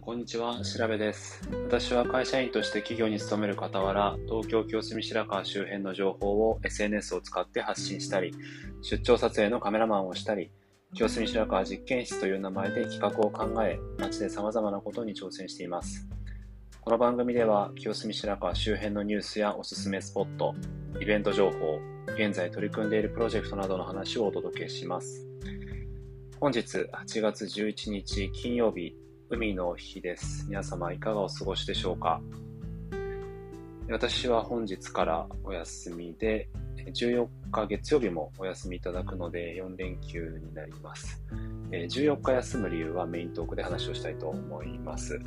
こんにちは。調べです。私は会社員として企業に勤める傍ら、東京清澄白河周辺の情報を SNS を使って発信したり、出張撮影のカメラマンをしたり、清澄白河実験室という名前で企画を考え、街で様々なことに挑戦しています。この番組では、清澄白河周辺のニュースやおすすめスポット、イベント情報、現在取り組んでいるプロジェクトなどの話をお届けします。本日8月11日金曜日海の日です。皆様いかがお過ごしでしょうか？私は本日からお休みで、14日月曜日もお休みいただくので4連休になります。14日休む理由はメイントークで話をしたいと思います。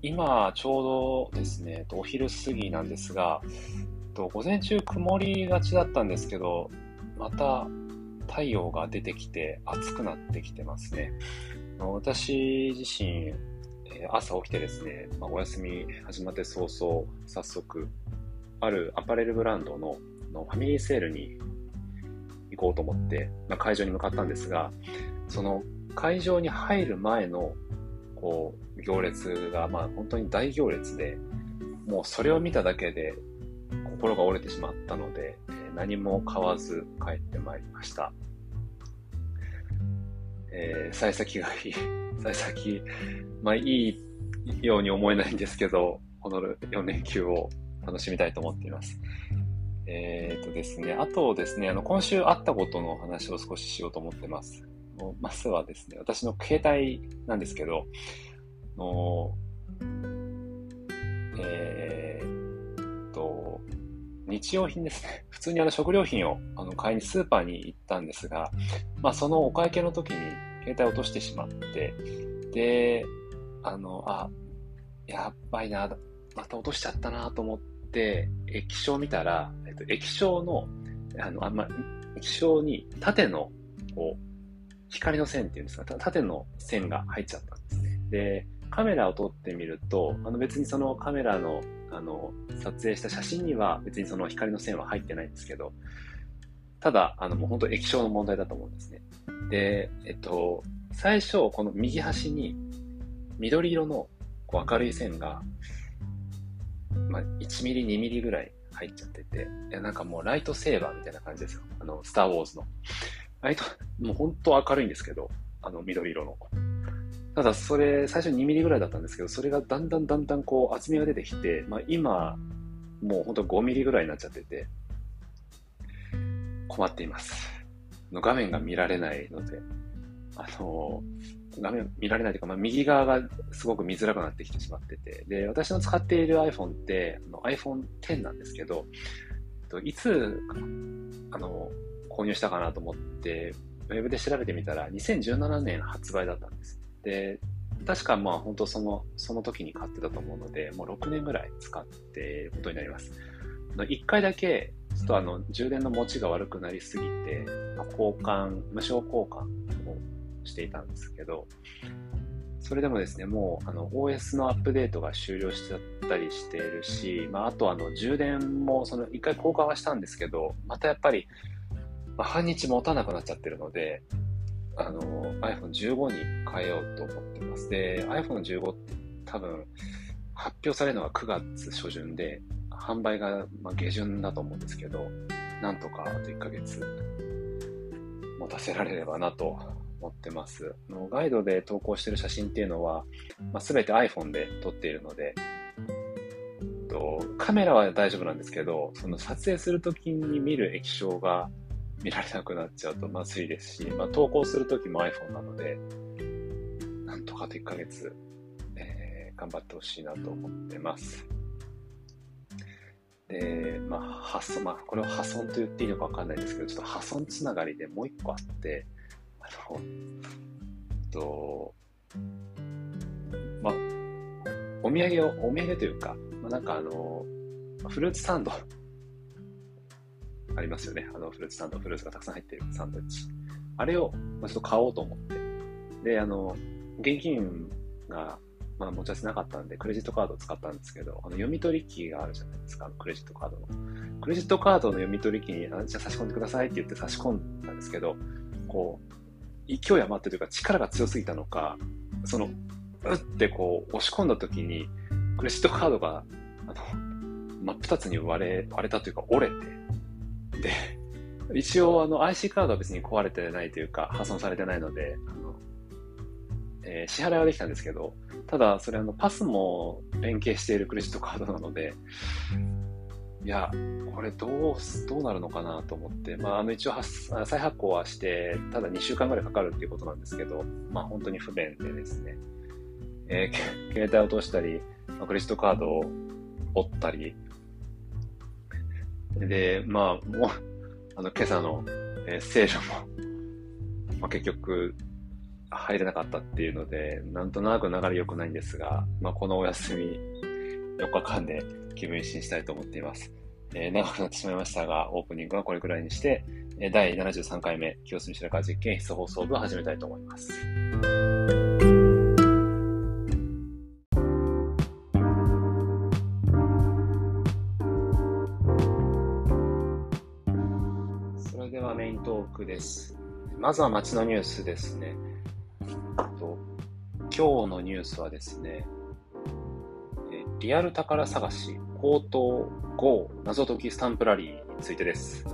今ちょうどですね、お昼過ぎなんですが、午前中曇りがちだったんですけど、また太陽が出てきて暑くなってきてますね。私自身、朝起きてですね、まあ、お休み始まって早々、早速、あるアパレルブランドののファミリーセールに行こうと思って、まあ、会場に向かったんですが、その会場に入る前のこう行列が、まあ、本当に大行列で、もうそれを見ただけで心が折れてしまったので、何も買わず帰ってまいりました。えー、幸先がいい。幸先、まあいいように思えないんですけど、この4連休を楽しみたいと思っています。えっ、ー、とですね、あとですね、あの、今週あったことの話を少ししようと思ってます。まずはですね、私の携帯なんですけど、のえー、と、日用品ですね。普通にあの食料品をあの買いにスーパーに行ったんですが、まあそのお会計の時に携帯落としてしまって、で、あの、あ、やばいな、また落としちゃったなと思って、液晶見たら、えっと、液晶の、あの、あんま、液晶に縦の、こう、光の線っていうんですか、縦の線が入っちゃったんですね。で、カメラを撮ってみると、あの別にそのカメラのあの撮影した写真には別にその光の線は入ってないんですけど、ただ、あのもう本当液晶の問題だと思うんですね。で、えっと、最初、この右端に緑色のこう明るい線が、まあ、1ミリ、2ミリぐらい入っちゃってて、いや、なんかもうライトセーバーみたいな感じですよ。あの、スターウォーズの。ライト、もう本当明るいんですけど、あの緑色の。ただそれ、最初2ミリぐらいだったんですけど、それがだんだんだんだんこう厚みが出てきて、まあ今、もう本当5ミリぐらいになっちゃってて、困っています。の画面が見られないので、あの、画面見られないというか、まあ、右側がすごく見づらくなってきてしまってて、で、私の使っている iPhone って、あの iPhone X なんですけど、いつ、あの、購入したかなと思って、ウェブで調べてみたら、2017年発売だったんです。で、確かまあ本当その、その時に買ってたと思うので、もう6年ぐらい使っていることになります。1回だけ、ちょっとあの、充電の持ちが悪くなりすぎて、交換、無償交換をしていたんですけど、それでもですね、もうあの OS のアップデートが終了しちゃったりしているし、まあ、あとあの充電もその1回交換はしたんですけど、またやっぱり、半日持たなくなっちゃってるので、あの、iPhone15 に変えようと思ってます。で、iPhone15 って多分、発表されるのが9月初旬で、販売がま下旬だと思うんですけど、なんとかあと1ヶ月持たせられればなと思ってます。のガイドで投稿してる写真っていうのは、まあ、全て iPhone で撮っているので、カメラは大丈夫なんですけど、その撮影するときに見る液晶が見られなくなっちゃうとまずいですし、まあ、投稿するときも iPhone なので、なんとかと1ヶ月、えー、頑張ってほしいなと思ってます。で、まあ、発送、まあ、これを破損と言っていいのかわかんないですけど、ちょっと破損つながりでもう一個あって、あの、と、まあ、お土産を、お土産というか、まあ、なんかあの、フルーツサンドありますよね。あの、フルーツサンド、フルーツがたくさん入ってるサンドイッチ。あれを、まあ、ちょっと買おうと思って。で、あの、現金が、まあ、持ち合わせなかったんで、クレジットカードを使ったんですけど、あの読み取り機があるじゃないですか、クレジットカードの。クレジットカードの読み取り機に、あじゃあ差し込んでくださいって言って差し込んだんですけど、こう、勢い余ってというか力が強すぎたのか、その、うってこう押し込んだ時に、クレジットカードが、あの、真っ二つに割れ、割れたというか折れて、で、一応あの IC カードは別に壊れてないというか破損されてないので、あのえー、支払いはできたんですけど、ただそれあのパスも連携しているクレジットカードなので、いや、これどう、どうなるのかなと思って、まあ、あの一応再発行はして、ただ2週間ぐらいかかるっていうことなんですけど、まあ本当に不便でですね、えー、携帯を落としたり、まあ、クレジットカードを折ったり、で、まあ、もう、あの、今朝の、えー、セールも、まあ、結局、入れなかったっていうので、なんとなく流れ良くないんですが、まあ、このお休み4日間で気分一新したいと思っています。えー、長くなってしまいましたが、オープニングはこれくらいにして、第73回目、清澄白河実験室放送部を始めたいと思います。まずは街のニュースですね。と今日のニュースはですね、リアル宝探し、高等 GO 謎解きスタンプラリーについてです。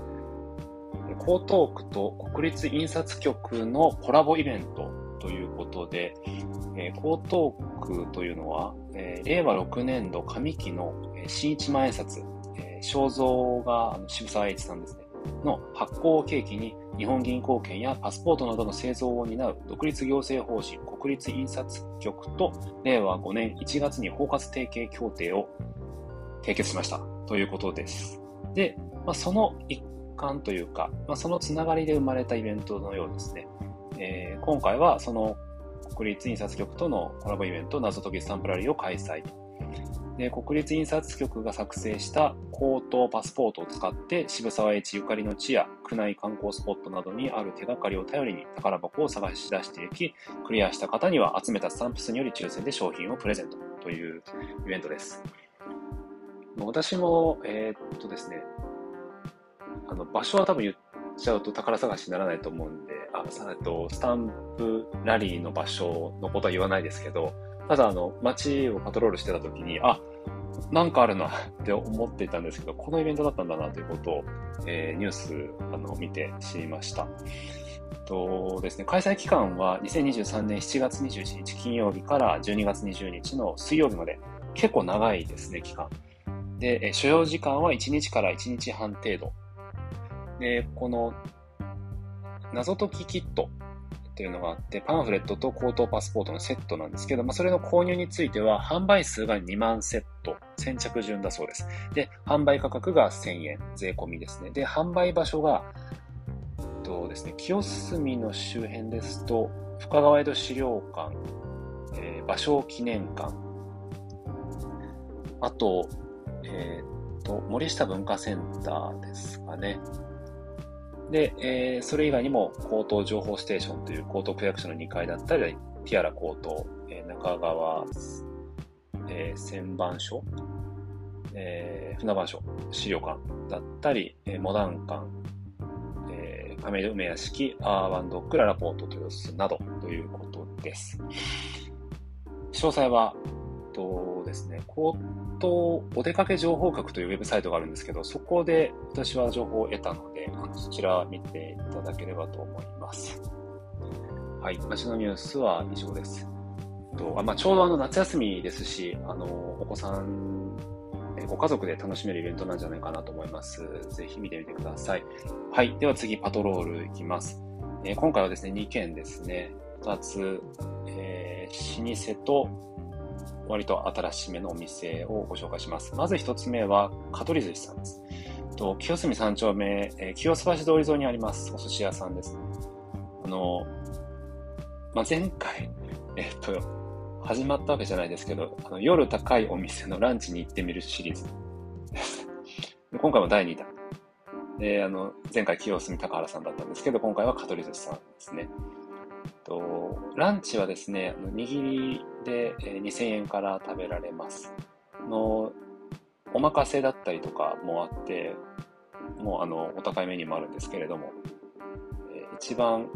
江東区と国立印刷局のコラボイベントということで、え、江東区というのは、え、令和6年度上期の、え、新一万円札、え、肖像が渋沢栄一さんですね、の発行を契機に日本銀行券やパスポートなどの製造を担う独立行政法人国立印刷局と令和5年1月に包括提携協定を締結しましたということです。で、まあ、その一環というか、まあ、そのつながりで生まれたイベントのようですね。えー、今回はその国立印刷局とのコラボイベント謎解きスタンプラリーを開催で国立印刷局が作成した口頭パスポートを使って渋沢栄一ゆかりの地や区内観光スポットなどにある手がかりを頼りに宝箱を探し出していきクリアした方には集めたスタンプ数により抽選で商品をプレゼントというイベントです。私もえー、っとですねあの場所は多分言っちゃうと宝探しにならないと思うんであとスタンプラリーの場所のことは言わないですけどただあの、街をパトロールしてた時に、あ、なんかあるなって思っていたんですけど、このイベントだったんだなということを、えー、ニュースあの見て知りました。とですね、開催期間は2023年7月21日金曜日から12月20日の水曜日まで、結構長いですね、期間。で、所要時間は1日から1日半程度。で、この謎解きキットっていうのがあって、パンフレットと口頭パスポートのセットなんですけど、まあ、それの購入については、販売数が2万セット、先着順だそうです。で、販売価格が1000円、税込みですね。で、販売場所が、えっとですね、清澄の周辺ですと、深川江戸資料館、えー、芭蕉記念館、あと、えー、っと、森下文化センターですかね。で、えー、それ以外にも、高等情報ステーションという高等区役所の2階だったり、ティアラ高等、えー、中川、えー、旋盤所、えー、船場所、資料館だったり、えー、モダン館、えー、亀戸梅屋敷、アーワンドック、ララポート豊洲などということです。詳細は、とですね、高等お出かけ情報局というウェブサイトがあるんですけど、そこで私は情報を得たので、そちら見ていただければと思います。はい、街のニュースは以上です。とあまあ、ちょうどあの夏休みですし、あのお子さん、ご家族で楽しめるイベントなんじゃないかなと思います。ぜひ見てみてください。はい、では次、パトロールいきます。えー、今回はですね、2件ですね。2つ、えー、老舗と割と新しめのお店をご紹介します。まず一つ目は、香取寿司さんです。と清澄三丁目、えー、清洲橋通り沿いにあります、お寿司屋さんです。あの、まあ、前回、えっと、始まったわけじゃないですけど、あの夜高いお店のランチに行ってみるシリーズです。今回も第2弾。で、あの、前回清澄高原さんだったんですけど、今回は香取寿司さんですね。と、ランチはですね、握りで2000円から食べられます。のお任せだったりとかもあって、もうあのお高いメニューもあるんですけれども、一番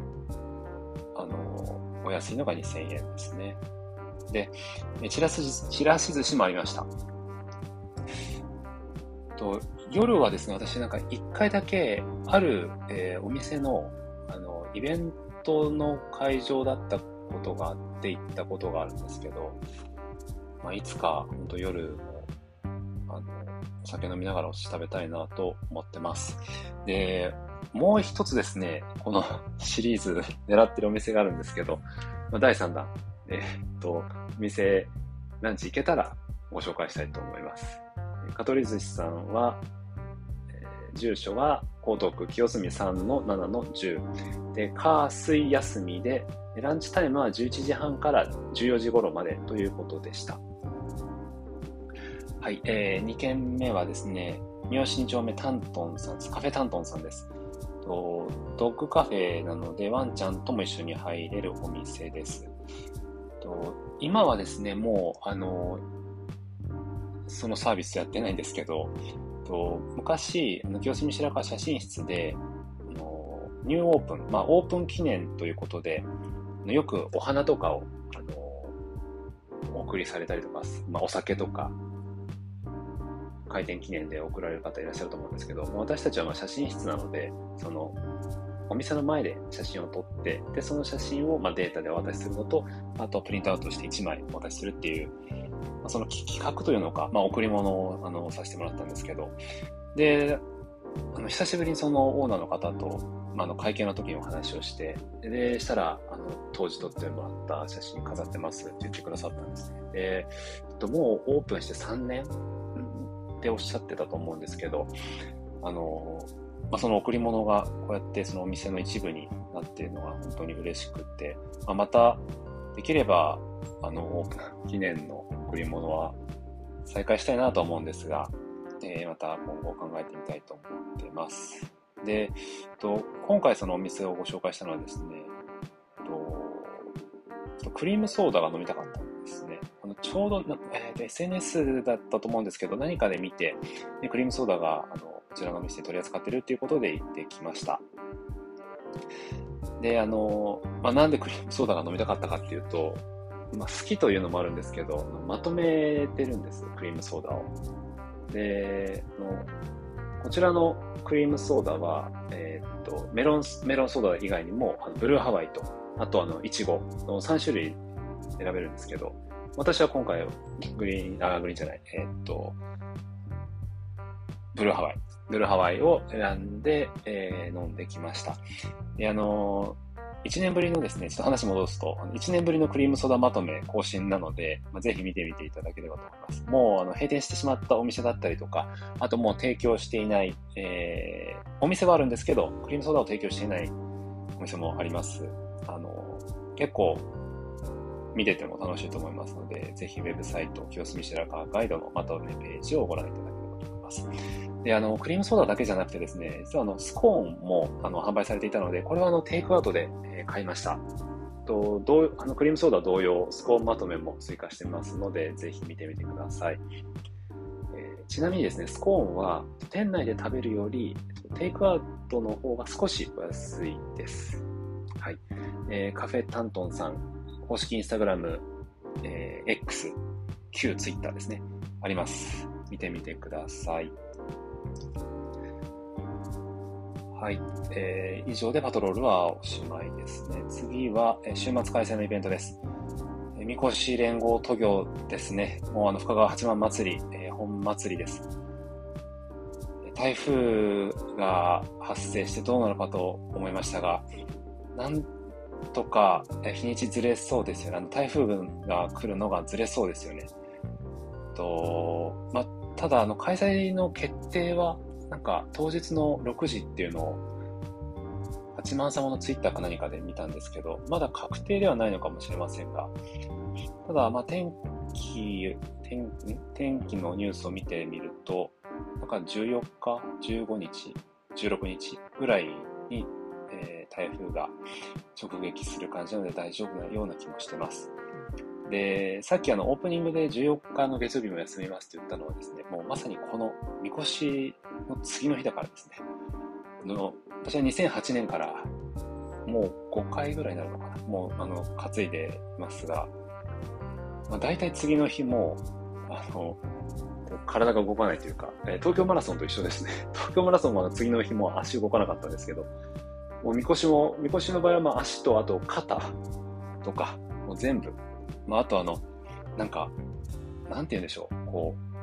あの、お安いのが2000円ですね。で、ちらし、ちらし寿司もありました。と夜はですね、私なんか一回だけ、ある、えー、お店の、あの、イベントの会場だったことがあって行ったことがあるんですけど、まあ、いつか、本当夜も、あの、お酒飲みながらお寿司食べたいなと思ってます。で、もう一つですね、この シリーズ狙ってるお店があるんですけど、まあ、第3弾、え、っと、お店、ランチ行けたらご紹介したいと思います。香取寿司さんは、え、住所は江東区清澄3の7の10。で、火水休みで、ランチタイムは11時半から14時頃までということでした。はい、えー、2軒目はですね、三好2丁目タントンさんです。カフェタントンさんです。とドッグカフェなのでワンちゃんとも一緒に入れるお店です。と今はですね、もう、あの、そのサービスやってないんですけど、と昔、清澄白河写真室で、ニューオープン、まあ、オープン記念ということで、よくお花とかを、あのお送りされたりとか、まあ、お酒とか、開店記念で送られる方いらっしゃると思うんですけど、私たちはま写真室なので、その、お店の前で写真を撮って、で、その写真をまデータでお渡しするのと、あとプリントアウトして1枚お渡しするっていう、まあその企画というのか、まあ、贈り物をあのさせてもらったんですけど、で、あの久しぶりにそのオーナーの方と、あ、の会見の時にお話をして、で、したら、あの、当時撮ってもらった写真飾ってますって言ってくださったんですね。えっと、もうオープンして3年っておっしゃってたと思うんですけど、あの、まあ、その贈り物がこうやってそのお店の一部になっているのが本当に嬉しくて、まあ、またできればあのオープン記念の贈り物は再開したいなと思うんですが、えー、また今後考えてみたいと思ってます。で、と今回そのお店をご紹介したのはですね、とクリームソーダが飲みたかったんですね。あのちょうど、えー、SNS だったと思うんですけど、何かで見て、でクリームソーダがあのこちらのお店で取り扱ってるっていうことで行ってきました。で、あの、まあ、なんでクリームソーダが飲みたかったかっていうと、まあ、好きというのもあるんですけど、まとめてるんです、クリームソーダを。で、のこちらのクリームソーダは、えー、っと、メロン、メロンソーダ以外にも、あのブルーハワイと、あとあの、イチゴの3種類選べるんですけど、私は今回、グリーン、あ、グリーンじゃない、えー、っと、ブルーハワイブルーハワイを選んで、えー、飲んできました。で、あのー、1年ぶりのですね、ちょっと話戻すと、1年ぶりのクリームソーダまとめ更新なので、まあ、ぜひ見てみていただければと思います。もうあの閉店してしまったお店だったりとか、あともう提供していない、えー、お店はあるんですけど、クリームソーダを提供していないお店もあります。あの、結構、見てても楽しいと思いますので、ぜひウェブサイト、清澄白河ガイドのまとめページをご覧いただければと思います。で、あの、クリームソーダだけじゃなくてですね、実はあの、スコーンもあの販売されていたので、これはあの、テイクアウトで、え買いました。と、どう、あの、クリームソーダ同様、スコーンまとめも追加してますので、ぜひ見てみてください。えー、ちなみにですね、スコーンは店内で食べるより、テイクアウトの方が少し安いです。はい。えー、カフェタントンさん、公式インスタグラム、えー、X、旧ツイッターですね。あります。見てみてください。はい。えー、以上でパトロールはおしまいですね。次は、えー、週末開催のイベントです。えー、みこし連合都業ですね。もうあの、深川八幡祭り、えー、本祭りです。台風が発生してどうなるかと思いましたが、なんとか日にちずれそうですよね。あの台風が来るのがずれそうですよね。と、まあ、ただ、あの、開催の決定は、なんか、当日の6時っていうのを、八幡様のツイッターか何かで見たんですけど、まだ確定ではないのかもしれませんが、ただ、まあ、天気、天天気のニュースを見てみると、なんか14日、15日、16日ぐらいに、えー、台風が直撃する感じなので大丈夫なような気もしてます。で、さっきあのオープニングで14日の月曜日も休みますって言ったのはですね、もうまさにこのみこしの次の日だからですね。の私は2008年からもう5回ぐらいになるのかな。もう、あの、担いでますが、まあ、大体次の日も、あの、体が動かないというか、えー、東京マラソンと一緒ですね。東京マラソンは次の日も足動かなかったんですけど、もうみこしも、みこしの場合はまあ足とあと肩とか、もう全部。まああとあの、なんか、なんて言うんでしょう、こう、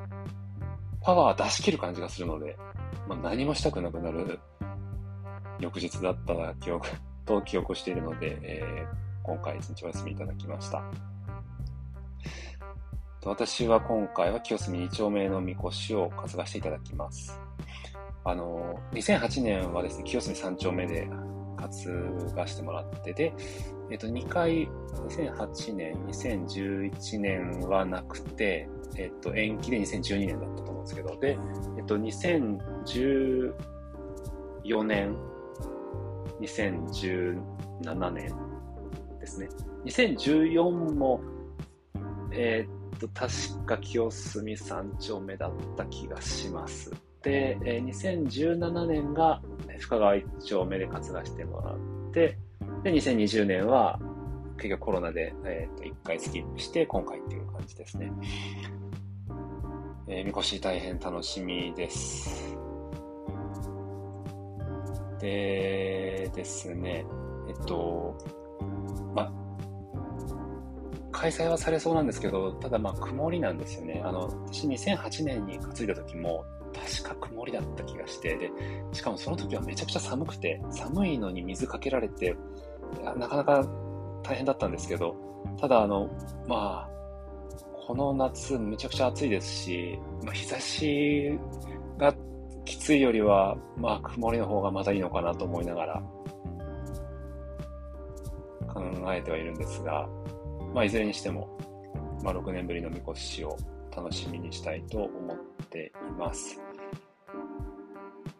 パワー出し切る感じがするので、まあ何もしたくなくなる翌日だった記憶 と記憶しているので、えー、今回一日お休みいただきました。私は今回は清澄2丁目のみこしを担がしていただきます。あの、2008年はですね、清澄3丁目で担がしてもらってて、えっと、2回、2008年、2011年はなくて、えっと、延期で2012年だったと思うんですけど、で、えっと、2014年、2017年ですね。2014も、え、っと、確か清澄3丁目だった気がします。で、えー、2017年が深川1丁目で担がしてもらって、で、2020年は結局コロナで、えー、と1回スキップして今回っていう感じですね。えー、みこし大変楽しみです。でですね、えっと、ま、開催はされそうなんですけど、ただまあ曇りなんですよね。あの、私2008年に担いだ時も、確か曇りだった気がして、で、しかもその時はめちゃくちゃ寒くて、寒いのに水かけられて、なかなか大変だったんですけど、ただあの、まあ、この夏めちゃくちゃ暑いですし、まあ、日差しがきついよりは、まあ、曇りの方がまたいいのかなと思いながら考えてはいるんですが、まあ、いずれにしても、まあ、6年ぶりのみこしを楽しみにしたいと思っています。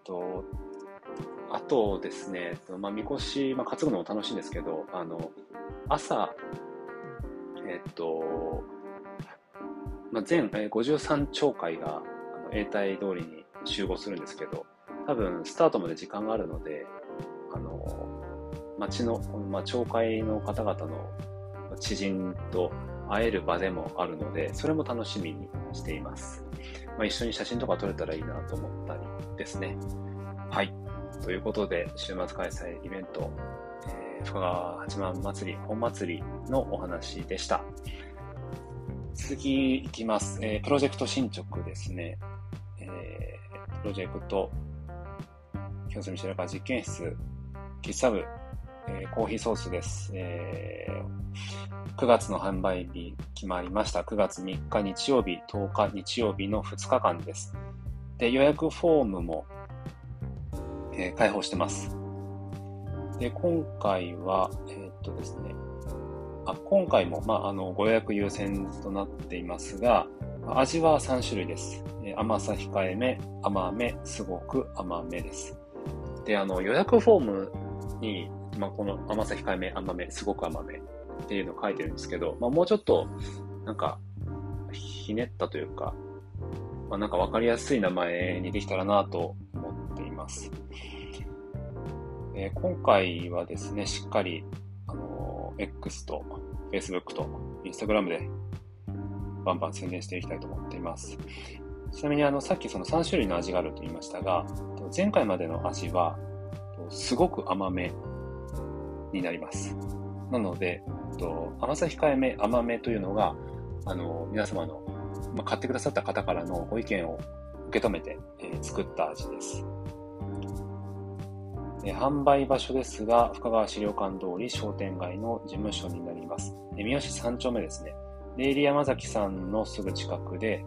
とあとですね、まあ、みこし、まあ、担ぐのも楽しいんですけど、あの、朝、えっと、まあ、全53町会が永代通りに集合するんですけど、多分スタートまで時間があるので、あの、町の、まあ、町会の方々の知人と会える場でもあるので、それも楽しみにしています。まあ、一緒に写真とか撮れたらいいなと思ったりですね。はい。ということで、週末開催イベント、えー、深川八幡祭り、本祭りのお話でした。次いきます。えー、プロジェクト進捗ですね。えー、プロジェクト、清澄白河実験室、喫茶部、え、コーヒーソースです。えー、9月の販売日決まりました。9月3日日曜日、10日日曜日の2日間です。で、予約フォームも、えー、開放してます。で、今回は、えー、っとですね、あ今回も、まあ、あの、ご予約優先となっていますが、味は3種類です。甘さ控えめ、甘め、すごく甘めです。で、あの、予約フォームに、まあ、この甘さ控えめ、甘め、すごく甘めっていうのを書いてるんですけど、まあ、もうちょっと、なんか、ひねったというか、まあ、なんかわかりやすい名前にできたらなと思っています。えー、今回はですね、しっかり、あの、X と Facebook と Instagram でバンバン宣伝していきたいと思っています。ちなみにあの、さっきその3種類の味があると言いましたが、前回までの味は、すごく甘めになります。なので、甘さ控えめ、甘めというのが、あの、皆様の、ま、買ってくださった方からのご意見を受け止めて、え、作った味です。で販売場所ですが、深川資料館通り商店街の事務所になります。三好3丁目ですね。デイリー山崎さんのすぐ近くで、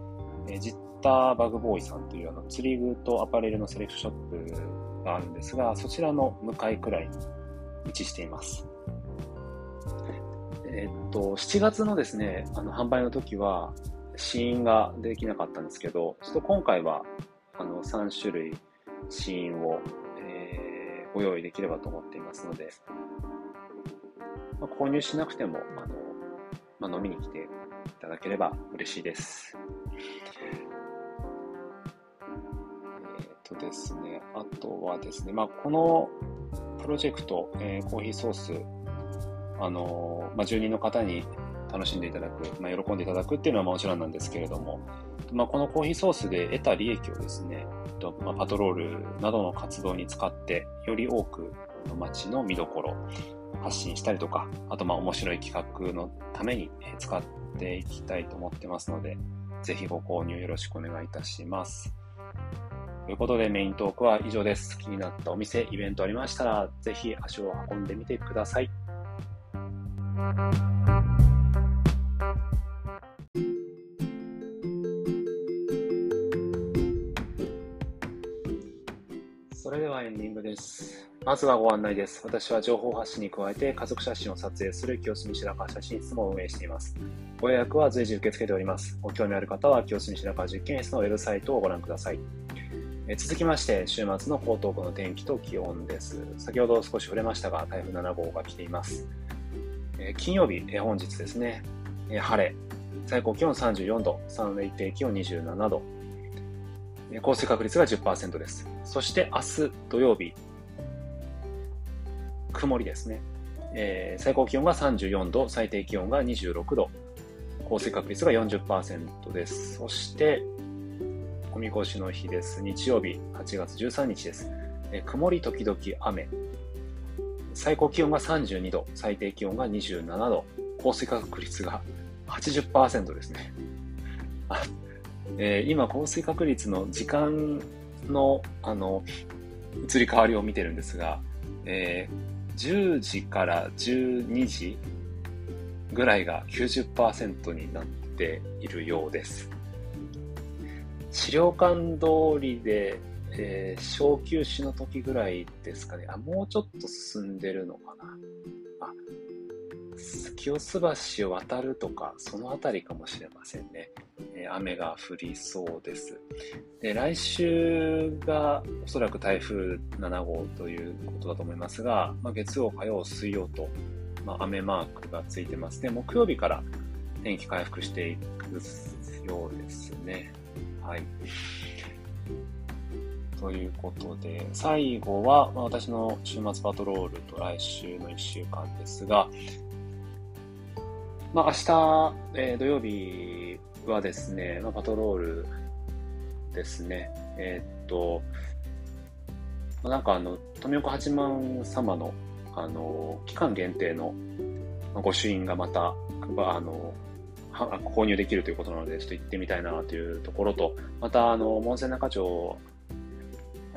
えジッターバグボーイさんというあの釣り具とアパレルのセレクトショップがあるんですが、そちらの向かいくらいに位置しています。えっと、7月のですね、あの販売の時は、試飲ができなかったんですけど、ちょっと今回は、あの、3種類試飲を、ご用意できればと思っていますので、まあ、購入しなくても、あの、まあ、飲みに来ていただければ嬉しいです。えっ、とですね、あとはですね、まあ、このプロジェクト、えー、コーヒーソース、あのまあ、住人の方に楽しんでいただく、まあ、喜んでいただくっていうのはもちろんなんですけれども、まあ、このコーヒーソースで得た利益をですね、ま、パトロールなどの活動に使って、より多くの街の見どころ、発信したりとか、あとまあ面白い企画のために使っていきたいと思ってますので、ぜひご購入よろしくお願いいたします。ということでメイントークは以上です。気になったお店、イベントありましたら、ぜひ足を運んでみてください。ンディングです。まずはご案内です。私は情報発信に加えて家族写真を撮影する清澄白河写真室も運営しています。ご予約は随時受け付けております。ご興味ある方は清澄白河実験室のウェブサイトをご覧ください。え続きまして、週末の江東区の天気と気温です。先ほど少し触れましたが、台風7号が来ています。え金曜日、え本日ですね、え晴れ、最高気温34度、最低気温27度、降水確率が10%です。そして明日土曜日、曇りですね。えー、最高気温が34度、最低気温が26度、降水確率が40%です。そして、おみこしの日です。日曜日、8月13日です。えー、曇り時々雨。最高気温が32度、最低気温が27度、降水確率が80%ですね。えー、今、降水確率の時間の、あの、移り変わりを見てるんですが、えー、10時から12時ぐらいが90%になっているようです。資料館通りで、えー、小休止の時ぐらいですかね。あ、もうちょっと進んでるのかな。あ、清洲橋を渡るとか、その辺りかもしれませんね。雨が降りそうです。で、来週がおそらく台風7号ということだと思いますが、まあ、月曜、火曜、水曜と、まあ、雨マークがついてます。で、木曜日から天気回復していくようですね。はい。ということで、最後は、まあ、私の週末パトロールと来週の1週間ですが、まあ、明日、えー、土曜日はですね、まあ、パトロールですね。えー、っと、まあ、なんかあの、富岡八幡様の、あの、期間限定の御朱印がまた、あの、購入できるということなので、ちょっと行ってみたいなというところと、また、あの、門前仲町、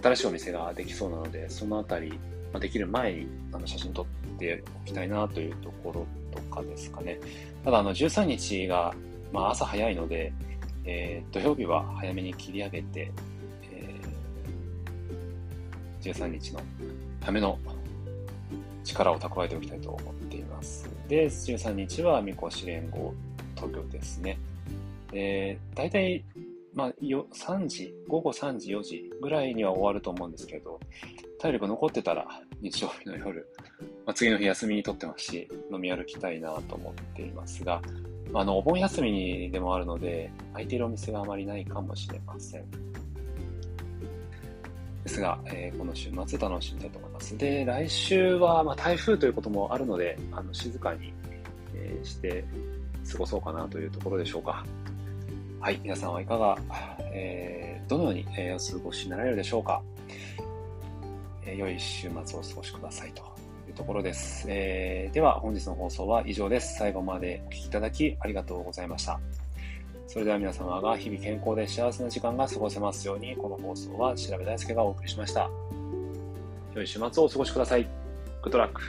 新しいお店ができそうなので、そのあたり、まあ、できる前にあの写真撮っておきたいなというところとかですかね。ただ、あの、13日が、まあ、朝早いので、えー、土曜日は早めに切り上げて、えー、13日のための力を蓄えておきたいと思っています。で、13日はみこし連合東京ですね。えー、大体、まあ、よ3時、午後3時、4時ぐらいには終わると思うんですけど、体力残ってたら日曜日の夜、まあ、次の日休みにとってますし、飲み歩きたいなと思っていますが、あの、お盆休みにでもあるので、空いているお店があまりないかもしれません。ですが、えー、この週末楽しみたいと思います。で、来週は、まあ、台風ということもあるので、あの静かに、えー、して過ごそうかなというところでしょうか。はい、皆さんはいかが、えー、どのように、えお過ごしになられるでしょうか。え良い週末をお過ごしくださいとところです。えー、では本日の放送は以上です。最後までお聴きいただきありがとうございました。それでは皆様が日々健康で幸せな時間が過ごせますように、この放送は調べ大輔がお送りしました。良い週末をお過ごしください。グッドラック。